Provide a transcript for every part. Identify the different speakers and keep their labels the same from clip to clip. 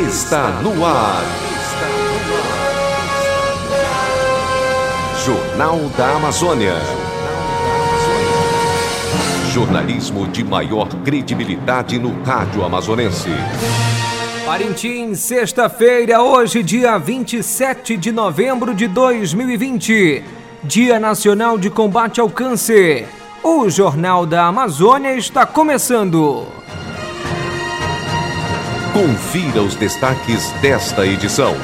Speaker 1: está no ar. Jornal da Amazônia. Jornalismo de maior credibilidade no rádio amazonense.
Speaker 2: Parintins, sexta-feira, hoje, dia 27 de novembro de 2020, Dia Nacional de Combate ao Câncer. O Jornal da Amazônia está começando.
Speaker 1: Confira os destaques desta edição.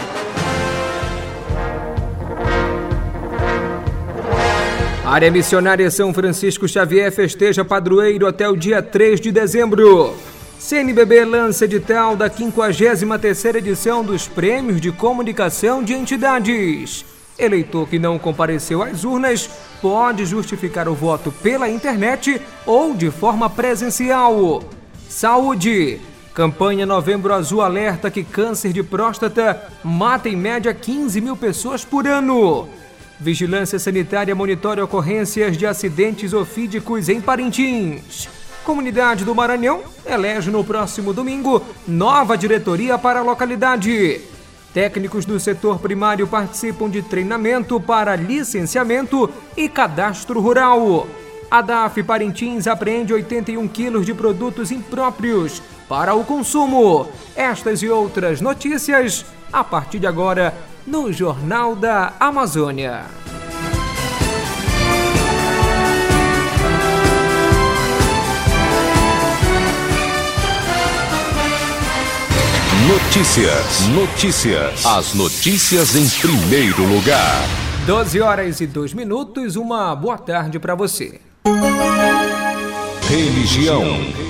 Speaker 2: Área Missionária São Francisco Xavier festeja padroeiro até o dia 3 de dezembro. CNBB lança edital da 53ª edição dos Prêmios de Comunicação de Entidades. Eleitor que não compareceu às urnas pode justificar o voto pela internet ou de forma presencial. Saúde. Campanha Novembro Azul alerta que câncer de próstata mata em média 15 mil pessoas por ano. Vigilância Sanitária monitora ocorrências de acidentes ofídicos em Parintins. Comunidade do Maranhão elege no próximo domingo nova diretoria para a localidade. Técnicos do setor primário participam de treinamento para licenciamento e cadastro rural. A DAF Parintins apreende 81 quilos de produtos impróprios para o consumo. Estas e outras notícias a partir de agora no Jornal da Amazônia.
Speaker 1: Notícias. Notícias. As notícias em primeiro lugar.
Speaker 2: 12 horas e 2 minutos. Uma boa tarde para você.
Speaker 1: Religião.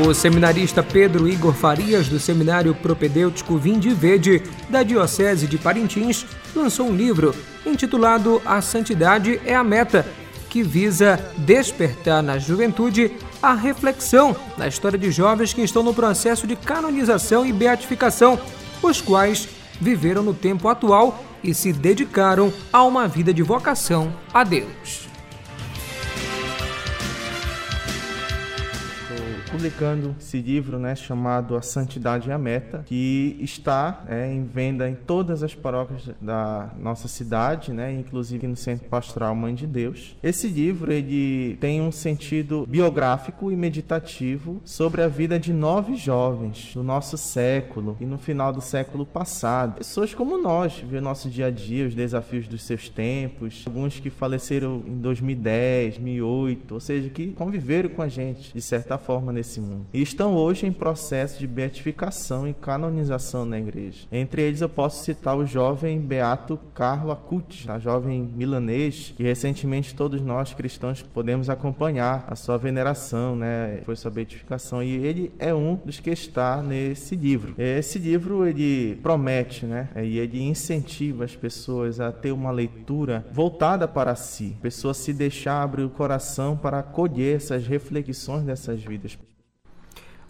Speaker 2: O seminarista Pedro Igor Farias, do Seminário Propedêutico Vinde Verde, da Diocese de Parintins, lançou um livro intitulado A Santidade é a Meta, que visa despertar na juventude a reflexão na história de jovens que estão no processo de canonização e beatificação, os quais viveram no tempo atual e se dedicaram a uma vida de vocação a Deus.
Speaker 3: Publicando esse livro né, chamado A Santidade e a Meta, que está é, em venda em todas as paróquias da nossa cidade, né, inclusive no Centro Pastoral Mãe de Deus. Esse livro ele tem um sentido biográfico e meditativo sobre a vida de nove jovens do nosso século e no final do século passado. Pessoas como nós, vê o nosso dia a dia, os desafios dos seus tempos, alguns que faleceram em 2010, 2008, ou seja, que conviveram com a gente de certa forma nesse E estão hoje em processo de beatificação e canonização na igreja. Entre eles eu posso citar o jovem beato Carlo Acuti, a jovem milanês, que recentemente todos nós cristãos podemos acompanhar a sua veneração, né? Foi sua beatificação e ele é um dos que está nesse livro. Esse livro ele promete, né? E ele incentiva as pessoas a ter uma leitura voltada para si. A pessoa se deixar abrir o coração para acolher essas reflexões dessas vidas.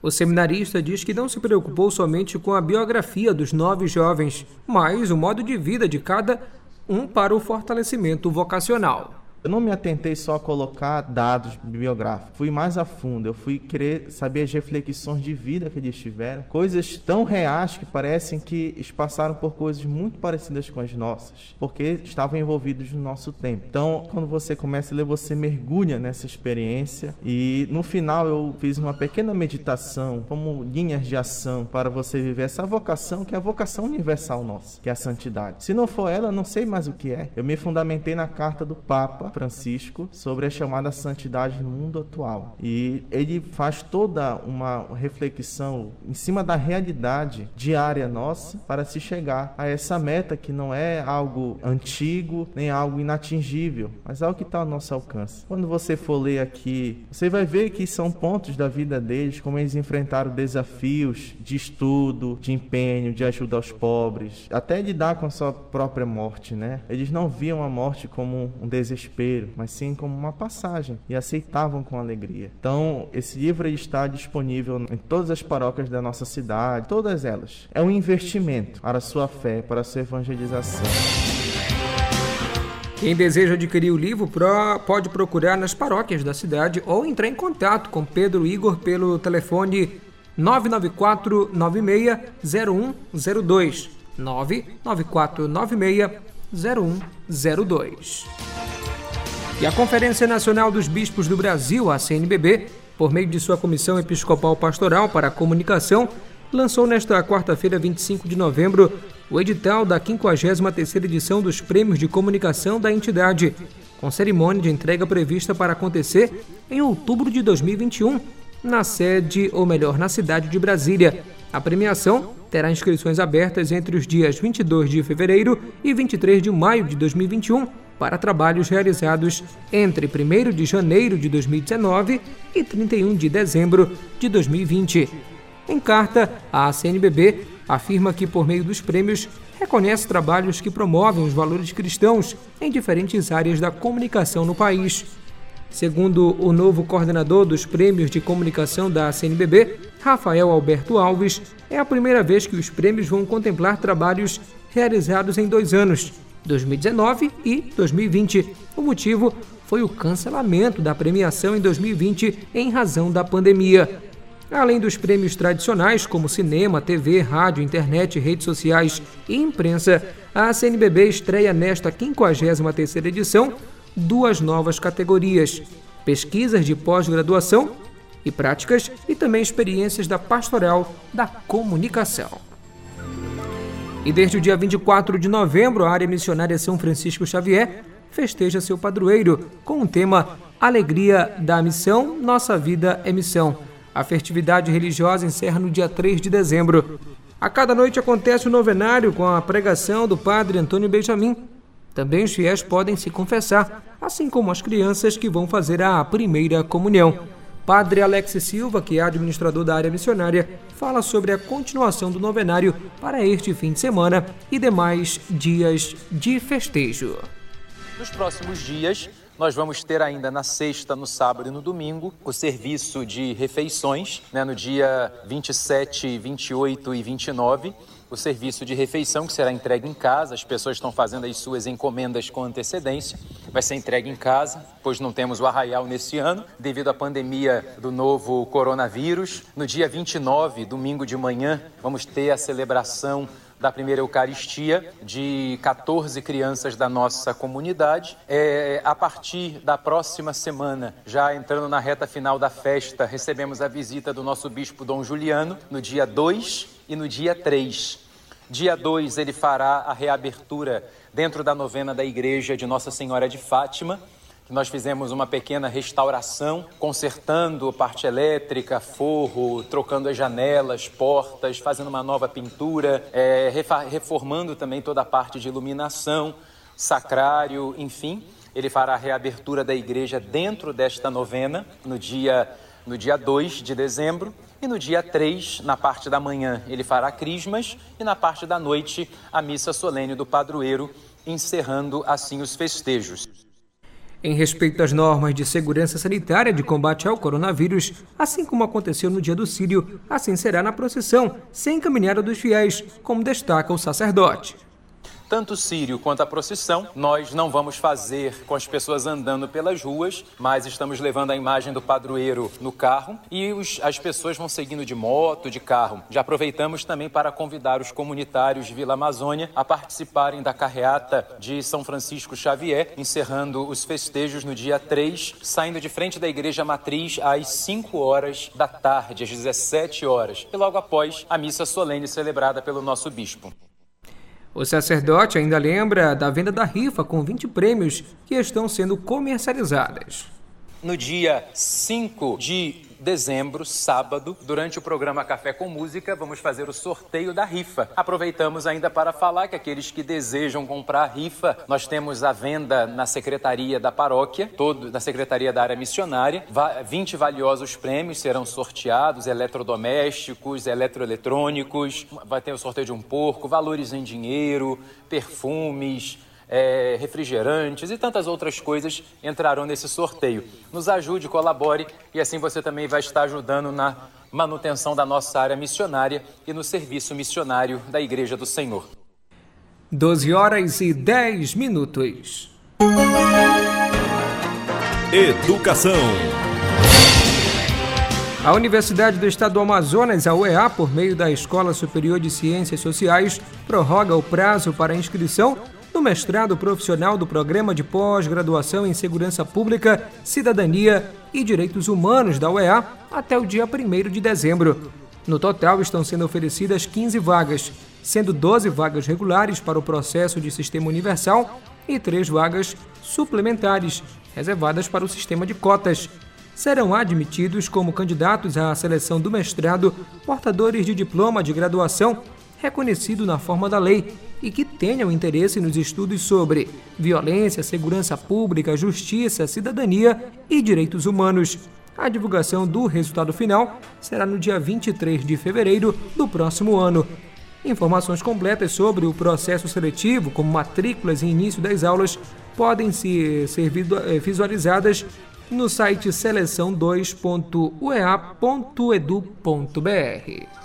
Speaker 2: O seminarista diz que não se preocupou somente com a biografia dos nove jovens, mas o modo de vida de cada um para o fortalecimento vocacional.
Speaker 3: Eu não me atentei só a colocar dados biográficos, fui mais a fundo, eu fui querer saber as reflexões de vida que eles tiveram, coisas tão reais que parecem que passaram por coisas muito parecidas com as nossas, porque estavam envolvidos no nosso tempo. Então, quando você começa a ler, você mergulha nessa experiência e no final eu fiz uma pequena meditação, como linhas de ação para você viver essa vocação que é a vocação universal nossa, que é a santidade. Se não for ela, não sei mais o que é. Eu me fundamentei na carta do Papa Francisco sobre a chamada santidade no mundo atual. E ele faz toda uma reflexão em cima da realidade diária nossa para se chegar a essa meta que não é algo antigo nem algo inatingível, mas algo que está ao nosso alcance. Quando você for ler aqui, você vai ver que são pontos da vida deles, como eles enfrentaram desafios de estudo, de empenho, de ajuda aos pobres, até lidar com a sua própria morte, né? Eles não viam a morte como um desespero desespero, mas sim como uma passagem e aceitavam com alegria. Então, esse livro está disponível em todas as paróquias da nossa cidade, todas elas. É um investimento para a sua fé, para a sua evangelização.
Speaker 2: Quem deseja adquirir o livro pode procurar nas paróquias da cidade ou entrar em contato com Pedro Igor pelo telefone 994960102. 994960102. E a Conferência Nacional dos Bispos do Brasil, a CNBB, por meio de sua Comissão Episcopal Pastoral para a Comunicação, lançou nesta quarta-feira, 25 de novembro, o edital da 53ª edição dos Prêmios de Comunicação da entidade, com cerimônia de entrega prevista para acontecer em outubro de 2021, na sede, ou melhor, na cidade de Brasília. A premiação terá inscrições abertas entre os dias 22 de fevereiro e 23 de maio de 2021 para trabalhos realizados entre 1 de janeiro de 2019 e 31 de dezembro de 2020. Em carta, a CNBB afirma que, por meio dos prêmios, reconhece trabalhos que promovem os valores cristãos em diferentes áreas da comunicação no país. Segundo o novo coordenador dos prêmios de comunicação da CNBB, Rafael Alberto Alves, é a primeira vez que os prêmios vão contemplar trabalhos realizados em dois anos, 2019 e 2020. O motivo foi o cancelamento da premiação em 2020 em razão da pandemia. Além dos prêmios tradicionais, como cinema, TV, rádio, internet, redes sociais e imprensa, a CNBB estreia nesta 53ª edição duas novas categorias: pesquisas de pós-graduação e práticas e também experiências da pastoral da comunicação. E desde o dia 24 de novembro, a área missionária São Francisco Xavier festeja seu padroeiro com o tema Alegria da Missão, Nossa Vida é Missão. A festividade religiosa encerra no dia 3 de dezembro. A cada noite acontece o novenário com a pregação do padre Antônio Benjamin. Também os fiéis podem se confessar, assim como as crianças que vão fazer a primeira comunhão. Padre Alex Silva, que é administrador da área missionária, fala sobre a continuação do novenário para este fim de semana e demais dias de festejo.
Speaker 4: Nos próximos dias, nós vamos ter ainda na sexta, no sábado e no domingo o serviço de refeições, né, no dia 27, 28 e 29 o serviço de refeição que será entregue em casa. As pessoas estão fazendo as suas encomendas com antecedência. Vai ser entregue em casa, pois não temos o arraial nesse ano, devido à pandemia do novo coronavírus. No dia 29, domingo de manhã, vamos ter a celebração da primeira Eucaristia de 14 crianças da nossa comunidade. É, a partir da próxima semana, já entrando na reta final da festa, recebemos a visita do nosso bispo Dom Juliano no dia 2 e no dia 3. Dia 2 ele fará a reabertura dentro da novena da igreja de Nossa Senhora de Fátima nós fizemos uma pequena restauração, consertando parte elétrica, forro, trocando as janelas, portas, fazendo uma nova pintura, é, reformando também toda a parte de iluminação, sacrário, enfim. Ele fará a reabertura da igreja dentro desta novena, no dia, no dia 2 de dezembro. E no dia 3, na parte da manhã, ele fará crismas e na parte da noite, a missa solene do padroeiro, encerrando assim os festejos.
Speaker 2: Em respeito às normas de segurança sanitária de combate ao coronavírus, assim como aconteceu no dia do Sírio, assim será na procissão, sem caminhada dos fiéis, como destaca o sacerdote
Speaker 4: tanto o sírio quanto a procissão, nós não vamos fazer com as pessoas andando pelas ruas, mas estamos levando a imagem do padroeiro no carro e os, as pessoas vão seguindo de moto, de carro. Já aproveitamos também para convidar os comunitários de Vila Amazônia a participarem da carreata de São Francisco Xavier, encerrando os festejos no dia 3, saindo de frente da Igreja Matriz às 5 horas da tarde, às 17 horas, e logo após a missa solene celebrada pelo nosso bispo.
Speaker 2: O sacerdote ainda lembra da venda da rifa com 20 prêmios que estão sendo comercializadas.
Speaker 4: No dia 5 de dezembro, sábado, durante o programa Café com Música, vamos fazer o sorteio da rifa. Aproveitamos ainda para falar que aqueles que desejam comprar a rifa, nós temos a venda na secretaria da paróquia, todo na secretaria da área missionária. 20 valiosos prêmios serão sorteados, eletrodomésticos, eletroeletrônicos, vai ter o sorteio de um porco, valores em dinheiro, perfumes, é, refrigerantes e tantas outras coisas entrarão nesse sorteio. Nos ajude, colabore e assim você também vai estar ajudando na manutenção da nossa área missionária e no serviço missionário da Igreja do Senhor.
Speaker 2: 12 horas e 10 minutos.
Speaker 1: Educação.
Speaker 2: A Universidade do Estado do Amazonas, a UEA, por meio da Escola Superior de Ciências Sociais, prorroga o prazo para inscrição no mestrado profissional do Programa de Pós-Graduação em Segurança Pública, Cidadania e Direitos Humanos da UEA até o dia 1 de dezembro. No total, estão sendo oferecidas 15 vagas, sendo 12 vagas regulares para o processo de Sistema Universal e 3 vagas suplementares, reservadas para o sistema de cotas serão admitidos como candidatos à seleção do mestrado portadores de diploma de graduação reconhecido na forma da lei e que tenham interesse nos estudos sobre violência, segurança pública, justiça, cidadania e direitos humanos. A divulgação do resultado final será no dia 23 de fevereiro do próximo ano. Informações completas sobre o processo seletivo, como matrículas e início das aulas, podem ser eh, visualizadas no site seleção2.uea.edu.br.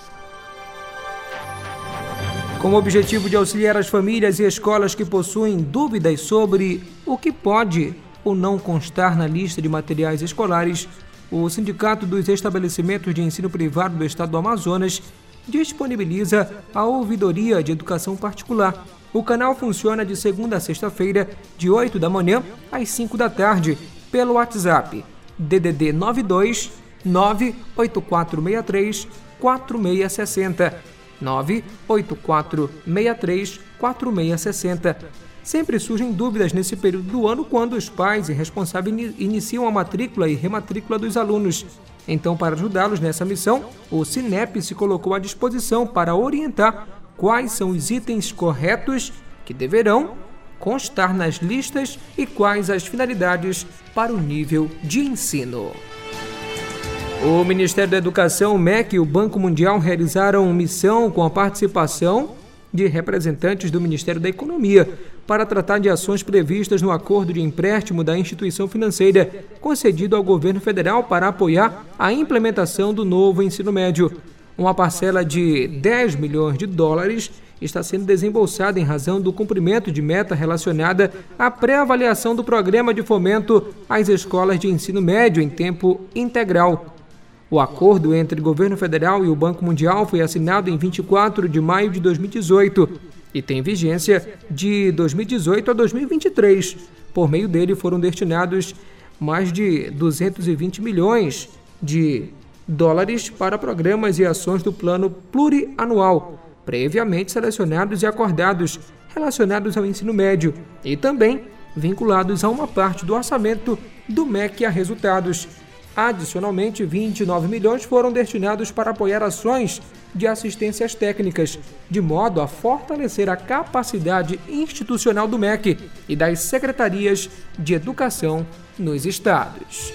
Speaker 2: Com o objetivo de auxiliar as famílias e escolas que possuem dúvidas sobre o que pode ou não constar na lista de materiais escolares, o Sindicato dos Estabelecimentos de Ensino Privado do Estado do Amazonas disponibiliza a ouvidoria de educação particular. O canal funciona de segunda a sexta-feira, de 8 da manhã às 5 da tarde, pelo WhatsApp DDD 92 98463 4660 98463 4660. Sempre surgem dúvidas nesse período do ano quando os pais e responsáveis iniciam a matrícula e rematrícula dos alunos. Então, para ajudá-los nessa missão, o Cinep se colocou à disposição para orientar quais são os itens corretos que deverão constar nas listas e quais as finalidades para o nível de ensino. O Ministério da Educação, o MEC e o Banco Mundial realizaram missão com a participação de representantes do Ministério da Economia para tratar de ações previstas no acordo de empréstimo da instituição financeira concedido ao governo federal para apoiar a implementação do novo ensino médio. Uma parcela de 10 milhões de dólares está sendo desembolsada em razão do cumprimento de meta relacionada à pré-avaliação do programa de fomento às escolas de ensino médio em tempo integral. O acordo entre o governo federal e o Banco Mundial foi assinado em 24 de maio de 2018 e tem vigência de 2018 a 2023. Por meio dele foram destinados mais de 220 milhões de dólares para programas e ações do plano plurianual previamente selecionados e acordados relacionados ao ensino médio e também vinculados a uma parte do orçamento do MEC a resultados. Adicionalmente, 29 milhões foram destinados para apoiar ações de assistências técnicas, de modo a fortalecer a capacidade institucional do MEC e das secretarias de educação nos estados.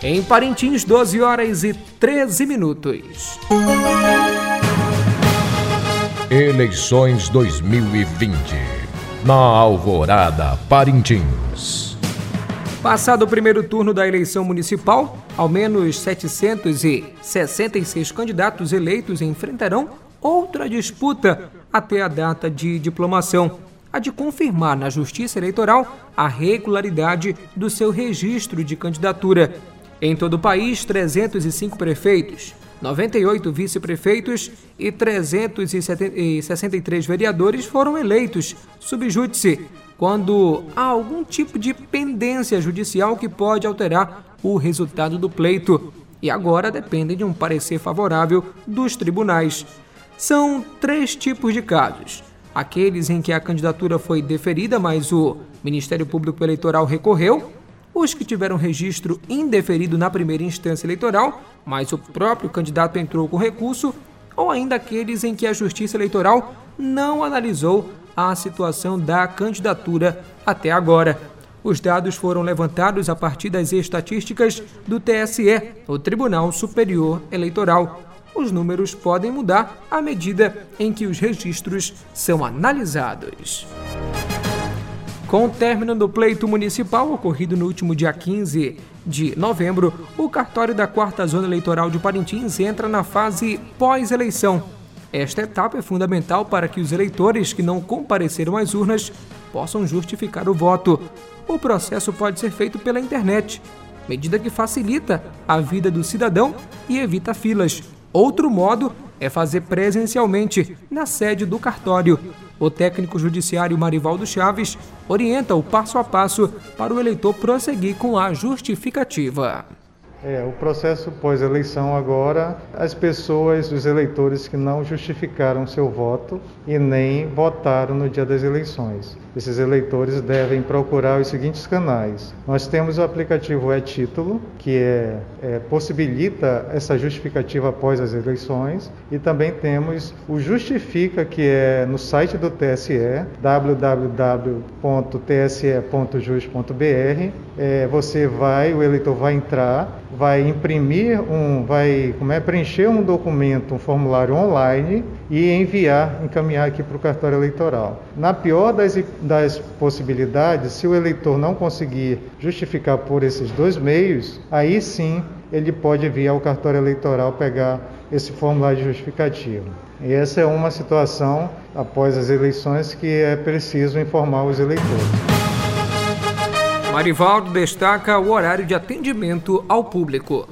Speaker 2: Em Parintins, 12 horas e 13 minutos.
Speaker 1: Eleições 2020. Na Alvorada, Parintins.
Speaker 2: Passado o primeiro turno da eleição municipal, ao menos 766 candidatos eleitos enfrentarão outra disputa até a data de diplomação, a de confirmar na Justiça Eleitoral a regularidade do seu registro de candidatura. Em todo o país, 305 prefeitos, 98 vice-prefeitos e 363 vereadores foram eleitos subjúdice quando há algum tipo de pendência judicial que pode alterar o resultado do pleito. E agora dependem de um parecer favorável dos tribunais. São três tipos de casos: aqueles em que a candidatura foi deferida, mas o Ministério Público Eleitoral recorreu. Os que tiveram registro indeferido na primeira instância eleitoral, mas o próprio candidato entrou com recurso, ou ainda aqueles em que a Justiça Eleitoral não analisou a situação da candidatura até agora. Os dados foram levantados a partir das estatísticas do TSE, o Tribunal Superior Eleitoral. Os números podem mudar à medida em que os registros são analisados. Com o término do pleito municipal ocorrido no último dia 15 de novembro, o cartório da quarta zona eleitoral de Parintins entra na fase pós-eleição. Esta etapa é fundamental para que os eleitores que não compareceram às urnas possam justificar o voto. O processo pode ser feito pela internet. medida que facilita a vida do cidadão e evita filas. Outro modo é fazer presencialmente na sede do cartório. O técnico judiciário Marivaldo Chaves orienta o passo a passo para o eleitor prosseguir com a justificativa.
Speaker 5: É, o processo pós-eleição agora, as pessoas, os eleitores que não justificaram seu voto e nem votaram no dia das eleições. Esses eleitores devem procurar os seguintes canais. Nós temos o aplicativo e-Título, que é, é, possibilita essa justificativa após as eleições, e também temos o Justifica, que é no site do TSE, www.tse.jus.br. É, você vai, o eleitor vai entrar, vai imprimir um, vai como é, preencher um documento, um formulário online e enviar, encaminhar aqui para o cartório eleitoral. Na pior das das possibilidades, se o eleitor não conseguir justificar por esses dois meios, aí sim ele pode vir ao cartório eleitoral pegar esse formulário de justificativo. E essa é uma situação após as eleições que é preciso informar os eleitores.
Speaker 2: Marivaldo destaca o horário de atendimento ao público.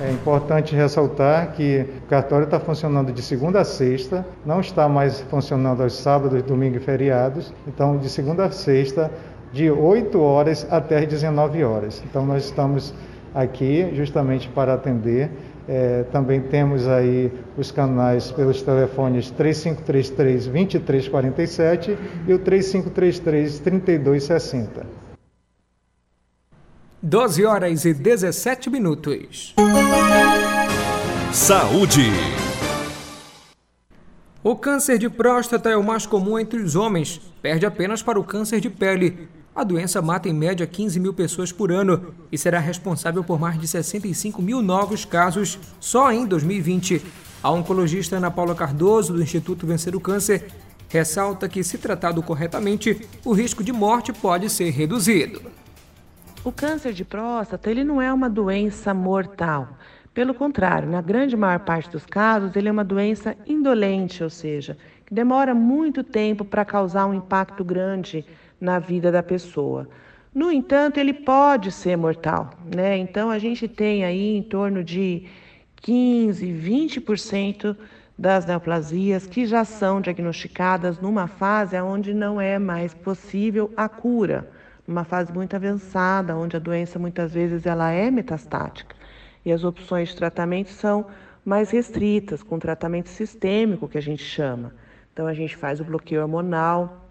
Speaker 5: É importante ressaltar que o cartório está funcionando de segunda a sexta, não está mais funcionando aos sábados, domingos e feriados. Então, de segunda a sexta, de 8 horas até as 19 horas. Então, nós estamos aqui justamente para atender. É, também temos aí os canais pelos telefones 3533 2347 e o 3533 3260.
Speaker 2: 12 horas e 17 minutos.
Speaker 1: Saúde.
Speaker 2: O câncer de próstata é o mais comum entre os homens, perde apenas para o câncer de pele. A doença mata em média 15 mil pessoas por ano e será responsável por mais de 65 mil novos casos só em 2020. A oncologista Ana Paula Cardoso, do Instituto Vencer o Câncer, ressalta que, se tratado corretamente, o risco de morte pode ser reduzido.
Speaker 6: O câncer de próstata, ele não é uma doença mortal. Pelo contrário, na grande maior parte dos casos, ele é uma doença indolente, ou seja, que demora muito tempo para causar um impacto grande na vida da pessoa. No entanto, ele pode ser mortal, né? Então a gente tem aí em torno de 15, 20% das neoplasias que já são diagnosticadas numa fase onde não é mais possível a cura uma fase muito avançada, onde a doença muitas vezes ela é metastática. E as opções de tratamento são mais restritas, com tratamento sistêmico, que a gente chama. Então, a gente faz o bloqueio hormonal,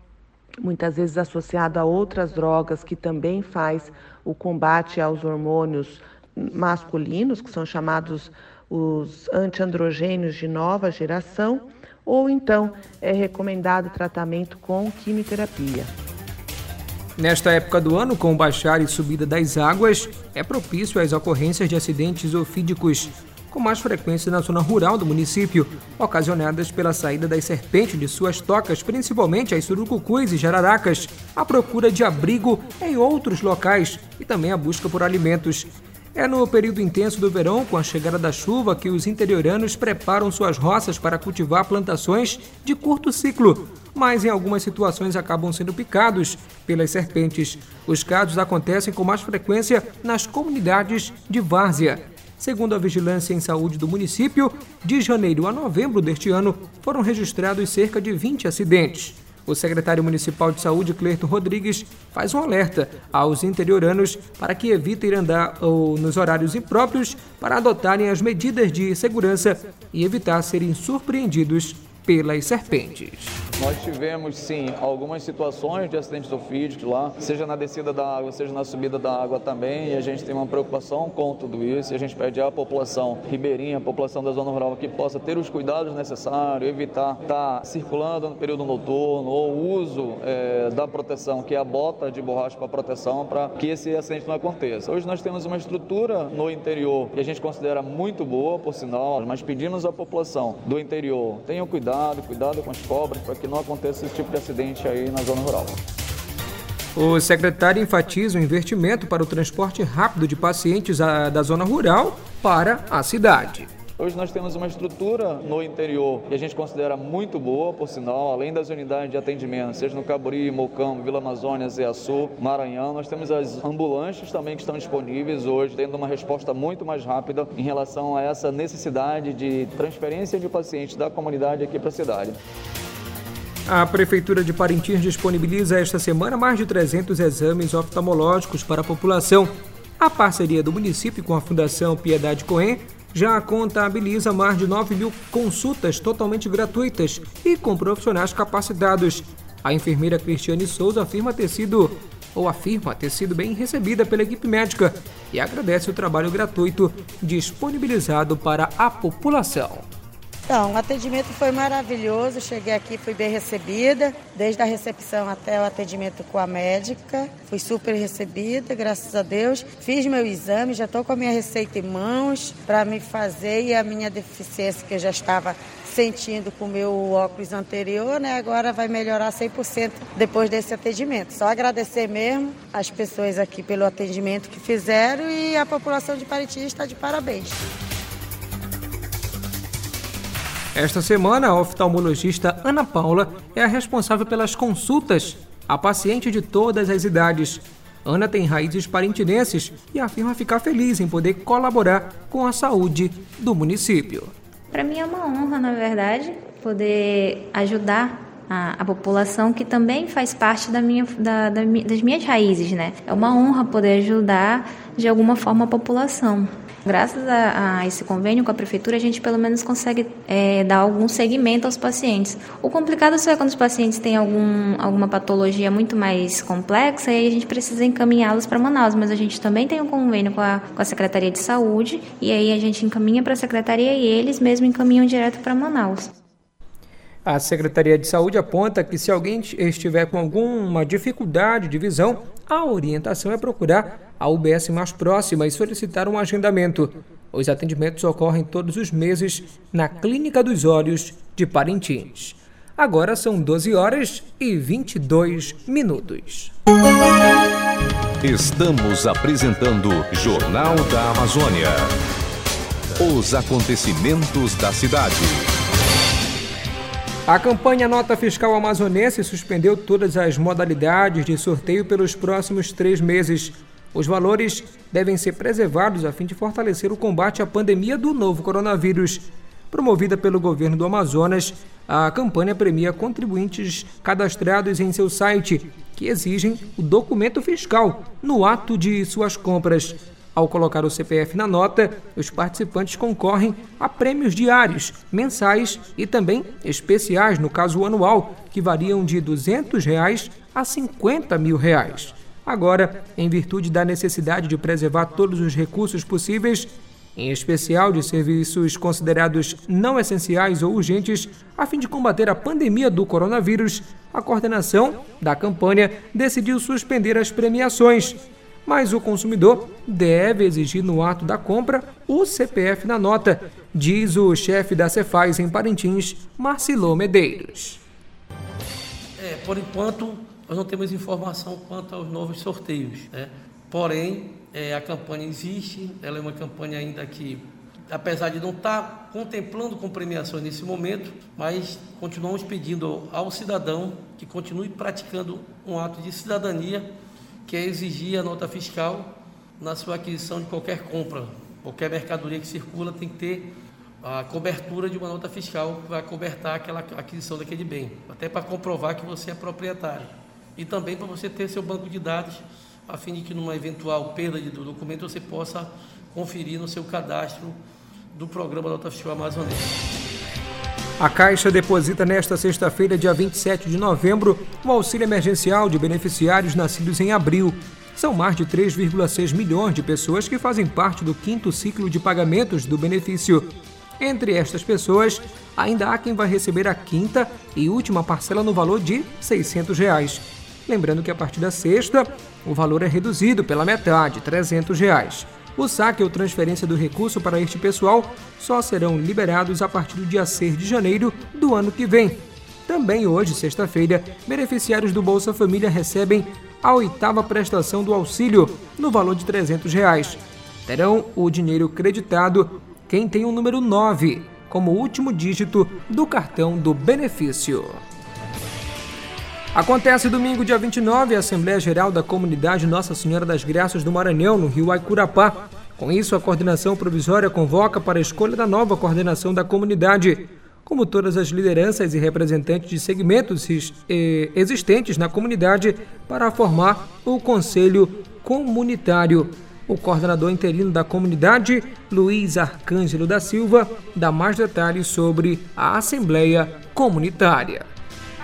Speaker 6: muitas vezes associado a outras drogas que também faz o combate aos hormônios masculinos, que são chamados os antiandrogênios de nova geração, ou então é recomendado tratamento com quimioterapia.
Speaker 2: Nesta época do ano, com baixar e subida das águas, é propício às ocorrências de acidentes ofídicos, com mais frequência na zona rural do município, ocasionadas pela saída das serpentes de suas tocas, principalmente as surucucus e jararacas, a procura de abrigo em outros locais e também a busca por alimentos. É no período intenso do verão, com a chegada da chuva, que os interioranos preparam suas roças para cultivar plantações de curto ciclo, mas em algumas situações acabam sendo picados pelas serpentes. Os casos acontecem com mais frequência nas comunidades de várzea. Segundo a Vigilância em Saúde do município, de janeiro a novembro deste ano foram registrados cerca de 20 acidentes. O secretário municipal de saúde, Clerto Rodrigues, faz um alerta aos interioranos para que evitem andar ou nos horários impróprios para adotarem as medidas de segurança e evitar serem surpreendidos pelas serpentes.
Speaker 7: Nós tivemos, sim, algumas situações de acidentes ofídicos lá, seja na descida da água, seja na subida da água também, e a gente tem uma preocupação com tudo isso, e a gente pede à população ribeirinha, a população da zona rural, que possa ter os cuidados necessários, evitar estar circulando no período noturno, ou uso é, da proteção, que é a bota de borracha para proteção, para que esse acidente não aconteça. Hoje nós temos uma estrutura no interior que a gente considera muito boa, por sinal, mas pedimos à população do interior, tenham cuidado, cuidado com as cobras, para que não aconteça esse tipo de acidente aí na zona rural.
Speaker 2: O secretário enfatiza o investimento para o transporte rápido de pacientes da zona rural para a cidade.
Speaker 7: Hoje nós temos uma estrutura no interior que a gente considera muito boa, por sinal, além das unidades de atendimento, seja no Caburi, Mocão, Vila Amazônia, Zeaçu, Maranhão, nós temos as ambulâncias também que estão disponíveis hoje, tendo uma resposta muito mais rápida em relação a essa necessidade de transferência de pacientes da comunidade aqui para a cidade.
Speaker 2: A Prefeitura de Parintins disponibiliza esta semana mais de 300 exames oftalmológicos para a população. A parceria do município com a Fundação Piedade Cohen já contabiliza mais de 9 mil consultas totalmente gratuitas e com profissionais capacitados. A enfermeira Cristiane Souza afirma ter sido ou afirma ter sido bem recebida pela equipe médica e agradece o trabalho gratuito disponibilizado para a população.
Speaker 8: Então, o atendimento foi maravilhoso. Cheguei aqui, fui bem recebida, desde a recepção até o atendimento com a médica. Fui super recebida, graças a Deus. Fiz meu exame, já estou com a minha receita em mãos para me fazer e a minha deficiência que eu já estava sentindo com o meu óculos anterior, né? Agora vai melhorar 100% depois desse atendimento. Só agradecer mesmo as pessoas aqui pelo atendimento que fizeram e a população de Parintins está de parabéns.
Speaker 2: Esta semana, a oftalmologista Ana Paula é a responsável pelas consultas a paciente de todas as idades. Ana tem raízes parintinenses e afirma ficar feliz em poder colaborar com a saúde do município.
Speaker 9: Para mim é uma honra, na verdade, poder ajudar a, a, população que também faz parte da minha, da, da, das minhas raízes, né? É uma honra poder ajudar de alguma forma a população. Graças a, a, esse convênio com a prefeitura, a gente pelo menos consegue é, dar algum segmento aos pacientes. O complicado só é quando os pacientes têm algum, alguma patologia muito mais complexa e a gente precisa encaminhá-los para Manaus, mas a gente também tem um convênio com a, com a Secretaria de Saúde e aí a gente encaminha para a Secretaria e eles mesmo encaminham direto para Manaus.
Speaker 2: A Secretaria de Saúde aponta que se alguém estiver com alguma dificuldade de visão, a orientação é procurar a UBS mais próxima e solicitar um agendamento. Os atendimentos ocorrem todos os meses na Clínica dos Olhos de Parintins. Agora são 12 horas e 22 minutos.
Speaker 1: Estamos apresentando Jornal da Amazônia. Os acontecimentos da cidade.
Speaker 2: A campanha Nota Fiscal Amazonense suspendeu todas as modalidades de sorteio pelos próximos três meses. Os valores devem ser preservados a fim de fortalecer o combate à pandemia do novo coronavírus. Promovida pelo governo do Amazonas, a campanha premia contribuintes cadastrados em seu site que exigem o documento fiscal no ato de suas compras. Ao colocar o CPF na nota, os participantes concorrem a prêmios diários, mensais e também especiais, no caso anual, que variam de 200 reais a 50 mil reais. Agora, em virtude da necessidade de preservar todos os recursos possíveis, em especial de serviços considerados não essenciais ou urgentes, a fim de combater a pandemia do coronavírus, a coordenação da campanha decidiu suspender as premiações mas o consumidor deve exigir no ato da compra o CPF na nota, diz o chefe da Cefaz em Parintins, Marcilô Medeiros.
Speaker 10: É, por enquanto, nós não temos informação quanto aos novos sorteios. Né? Porém, é, a campanha existe, ela é uma campanha ainda que, apesar de não estar tá contemplando com premiações nesse momento, mas continuamos pedindo ao cidadão que continue praticando um ato de cidadania que é exigir a nota fiscal na sua aquisição de qualquer compra. Qualquer mercadoria que circula tem que ter a cobertura de uma nota fiscal que vai cobertar aquela aquisição daquele bem, até para comprovar que você é proprietário. E também para você ter seu banco de dados, a fim de que numa eventual perda do documento você possa conferir no seu cadastro do programa Nota Fiscal Amazonense.
Speaker 2: A Caixa deposita nesta sexta-feira, dia 27 de novembro, o auxílio emergencial de beneficiários nascidos em abril. São mais de 3,6 milhões de pessoas que fazem parte do quinto ciclo de pagamentos do benefício. Entre estas pessoas, ainda há quem vai receber a quinta e última parcela no valor de 600 reais. Lembrando que a partir da sexta, o valor é reduzido pela metade, 300 reais. O saque ou transferência do recurso para este pessoal só serão liberados a partir do dia 6 de janeiro do ano que vem. Também hoje, sexta-feira, beneficiários do Bolsa Família recebem a oitava prestação do auxílio, no valor de 300 reais. Terão o dinheiro creditado quem tem o número 9 como último dígito do cartão do benefício. Acontece domingo, dia 29, a Assembleia Geral da Comunidade Nossa Senhora das Graças do Maranhão, no Rio Aicurapá. Com isso, a coordenação provisória convoca para a escolha da nova coordenação da comunidade. Como todas as lideranças e representantes de segmentos existentes na comunidade, para formar o Conselho Comunitário. O coordenador interino da comunidade, Luiz Arcângelo da Silva, dá mais detalhes sobre a Assembleia Comunitária.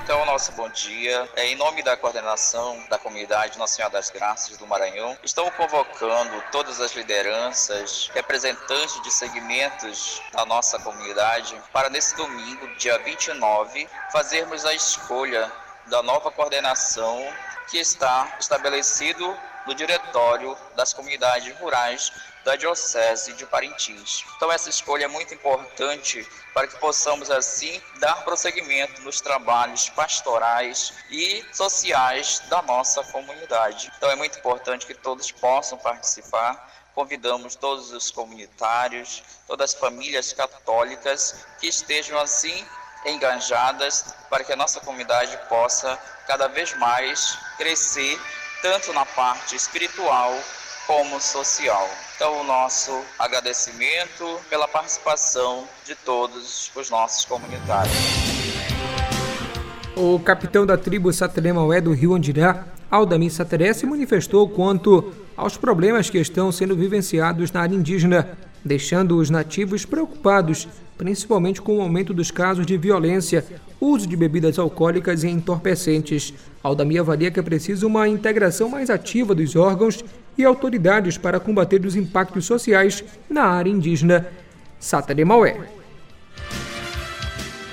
Speaker 11: Então, nosso bom dia. É, em nome da coordenação da comunidade Nossa Senhora das Graças do Maranhão, estamos convocando todas as lideranças, representantes de segmentos da nossa comunidade, para nesse domingo, dia 29, fazermos a escolha da nova coordenação que está estabelecido no Diretório das Comunidades Rurais da Diocese de Parintins. Então, essa escolha é muito importante para que possamos, assim, dar prosseguimento nos trabalhos pastorais e sociais da nossa comunidade. Então, é muito importante que todos possam participar. Convidamos todos os comunitários, todas as famílias católicas que estejam, assim, engajadas para que a nossa comunidade possa cada vez mais crescer tanto na parte espiritual como social. Então, o nosso agradecimento pela participação de todos os nossos comunitários.
Speaker 2: O capitão da tribo Sateremaué do Rio Andirá, Aldamir Sateré, se manifestou quanto aos problemas que estão sendo vivenciados na área indígena, deixando os nativos preocupados, principalmente com o aumento dos casos de violência, uso de bebidas alcoólicas e entorpecentes. Aldamir avalia que é preciso uma integração mais ativa dos órgãos e autoridades para combater os impactos sociais na área indígena Sata de Maué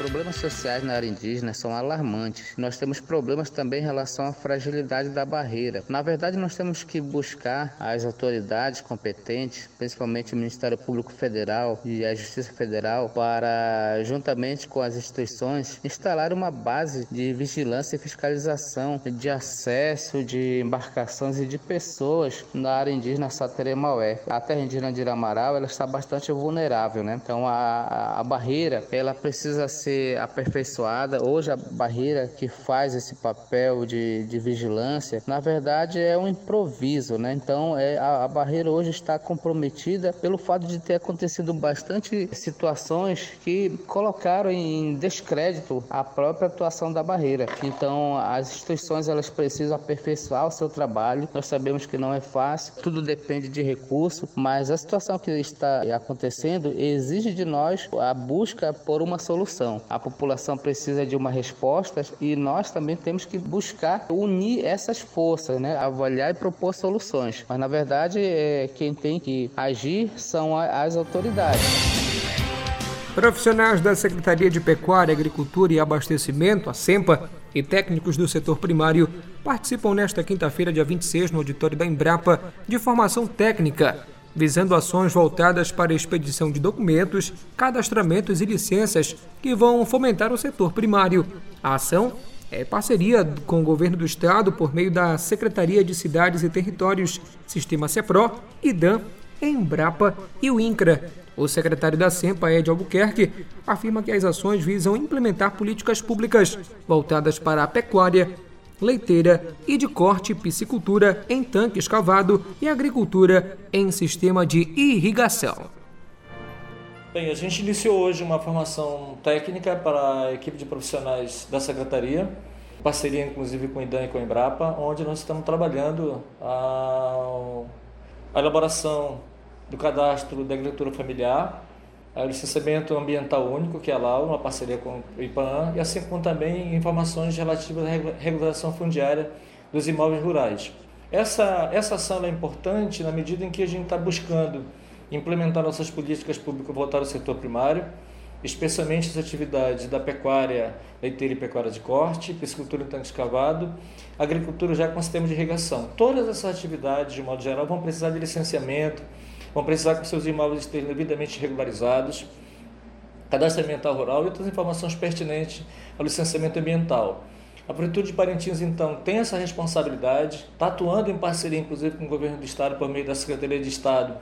Speaker 12: problemas sociais na área indígena são alarmantes. Nós temos problemas também em relação à fragilidade da barreira. Na verdade, nós temos que buscar as autoridades competentes, principalmente o Ministério Público Federal e a Justiça Federal, para, juntamente com as instituições, instalar uma base de vigilância e fiscalização de acesso de embarcações e de pessoas na área indígena Sateremaué. A terra indígena de Iramaral ela está bastante vulnerável, né? Então a, a, barreira ela precisa ser ser aperfeiçoada. Hoje a barreira que faz esse papel de, de vigilância, na verdade é um improviso, né? Então é, a, a barreira hoje está comprometida pelo fato de ter acontecido bastante situações que colocaram em descrédito a própria atuação da barreira. Então as instituições elas precisam aperfeiçoar o seu trabalho. Nós sabemos que não é fácil, tudo depende de recurso, mas a situação que está acontecendo exige de nós a busca por uma solução. A população precisa de uma resposta e nós também temos que buscar unir essas forças, né? avaliar e propor soluções. Mas na verdade, é, quem tem que agir são as autoridades.
Speaker 2: Profissionais da Secretaria de Pecuária, Agricultura e Abastecimento, a SEMPA, e técnicos do setor primário participam nesta quinta-feira, dia 26, no auditório da Embrapa, de formação técnica visando ações voltadas para a expedição de documentos, cadastramentos e licenças que vão fomentar o setor primário. A ação é parceria com o governo do estado por meio da Secretaria de Cidades e Territórios, Sistema CEPRO, IDAM, Embrapa e o INCRA. O secretário da SEMPA, Ed Albuquerque, afirma que as ações visam implementar políticas públicas voltadas para a pecuária, leiteira e de corte piscicultura em tanque escavado e agricultura em sistema de irrigação.
Speaker 13: Bem, a gente iniciou hoje uma formação técnica para a equipe de profissionais da Secretaria, parceria inclusive com o IDAN e com a Embrapa, onde nós estamos trabalhando a, a elaboração do cadastro da agricultura familiar, o licenciamento ambiental único, que é lá uma parceria com o IPAN, e assim como também informações relativas à regulação fundiária dos imóveis rurais. Essa, essa ação é importante na medida em que a gente está buscando implementar nossas políticas públicas voltadas ao setor primário, especialmente as atividades da pecuária leiteira e pecuária de corte, piscicultura em tanque escavado, agricultura já com sistema de irrigação. Todas essas atividades, de modo geral, vão precisar de licenciamento, vão precisar que seus imóveis estejam devidamente regularizados, cadastro ambiental rural e outras informações pertinentes ao licenciamento ambiental. A Prefeitura de Parintins, então, tem essa responsabilidade, está atuando em parceria, inclusive, com o governo do Estado, por meio da Secretaria de Estado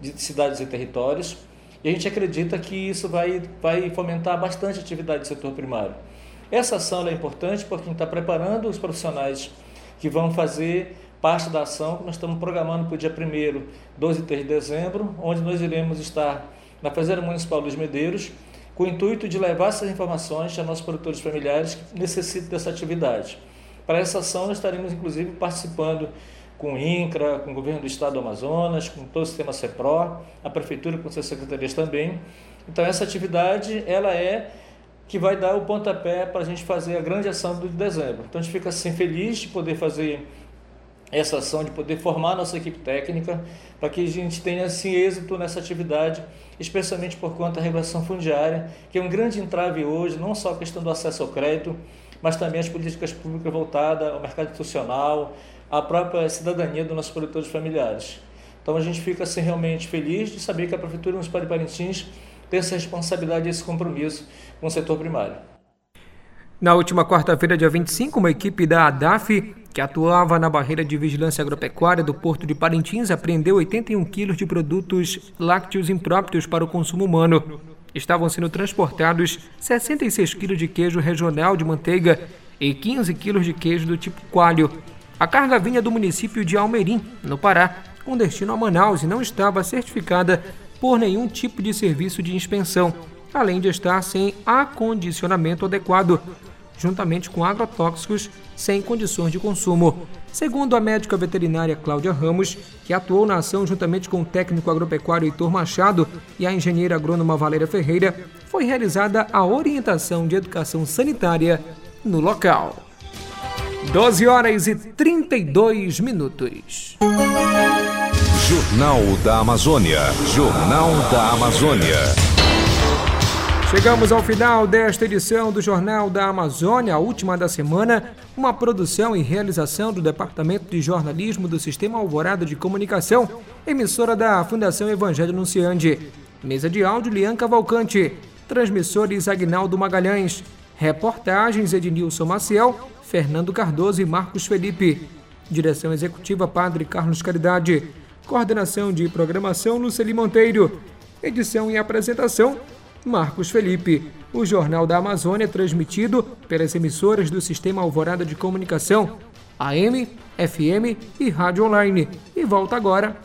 Speaker 13: de Cidades e Territórios, E a gente acredita que isso vai, vai fomentar bastante a atividade do setor primário. Essa ação é importante porque a gente está preparando os profissionais que vão fazer parte da ação que nós estamos programando para o dia 1 12 e 3 de dezembro, onde nós iremos estar na Fazenda Municipal dos Medeiros, com o intuito de levar essas informações a nossos produtores familiares que necessitam dessa atividade. Para essa ação, nós estaremos, inclusive, participando com o INCRA, com o governo do estado do Amazonas, com todo o sistema CEPRO, a prefeitura com suas secretarias também. Então, essa atividade, ela é que vai dar o pontapé para a gente fazer a grande ação do de dezembro. Então, a gente fica assim, feliz de poder fazer essa ação, de poder formar nossa equipe técnica, para que a gente tenha assim, êxito nessa atividade, especialmente por conta da regulação fundiária, que é um grande entrave hoje, não só a questão do acesso ao crédito, mas também as políticas públicas voltadas ao mercado institucional, à própria cidadania dos nossos produtores familiares. Então a gente fica assim, realmente feliz de saber que a Prefeitura Municipal de Parintins tem essa responsabilidade e esse compromisso com o setor primário.
Speaker 2: Na última quarta-feira, dia 25, uma equipe da ADAF, que atuava na barreira de vigilância agropecuária do Porto de Parintins, apreendeu 81 quilos de produtos lácteos impróprios para o consumo humano. Estavam sendo transportados 66 quilos de queijo regional de manteiga e 15 quilos de queijo do tipo coalho. A carga vinha do município de Almerim, no Pará, com destino a Manaus e não estava certificada por nenhum tipo de serviço de inspeção, além de estar sem acondicionamento adequado, juntamente com agrotóxicos sem condições de consumo. Segundo a médica veterinária Cláudia Ramos, que atuou na ação juntamente com o técnico agropecuário Heitor Machado e a engenheira agrônoma Valéria Ferreira, foi realizada a orientação de educação sanitária no local. 12 horas e 32 minutos.
Speaker 1: Jornal da Amazônia. Jornal da Amazônia.
Speaker 2: Chegamos ao final desta edição do Jornal da Amazônia, a última da semana, uma produção e realização do Departamento de Jornalismo do Sistema Alvorada de Comunicação, emissora da Fundação Evangelho Anunciante. Mesa de áudio Lian Cavalcante, transmissores Agnaldo Magalhães, reportagens Ednilson Maciel, Fernando Cardoso e Marcos Felipe. Direção executiva Padre Carlos Caridade. Coordenação de programação Luceli Monteiro. Edição e apresentação Marcos Felipe. O Jornal da Amazônia é transmitido pelas emissoras do Sistema Alvorada de Comunicação, AM, FM e Rádio Online. E volta agora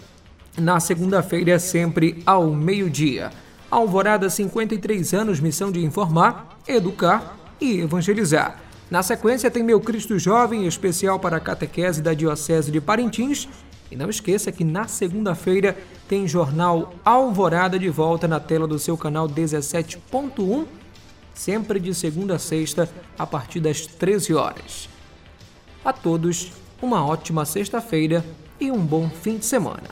Speaker 2: na segunda-feira, sempre ao meio-dia. Alvorada 53 anos, missão de informar, educar e evangelizar. Na sequência tem Meu Cristo Jovem, especial para a catequese da Diocese de Parintins. E não esqueça que na segunda-feira tem Jornal Alvorada de volta na tela do seu canal 17.1, sempre de segunda a sexta, a partir das 13 horas. A todos, uma ótima sexta-feira e um bom fim de semana.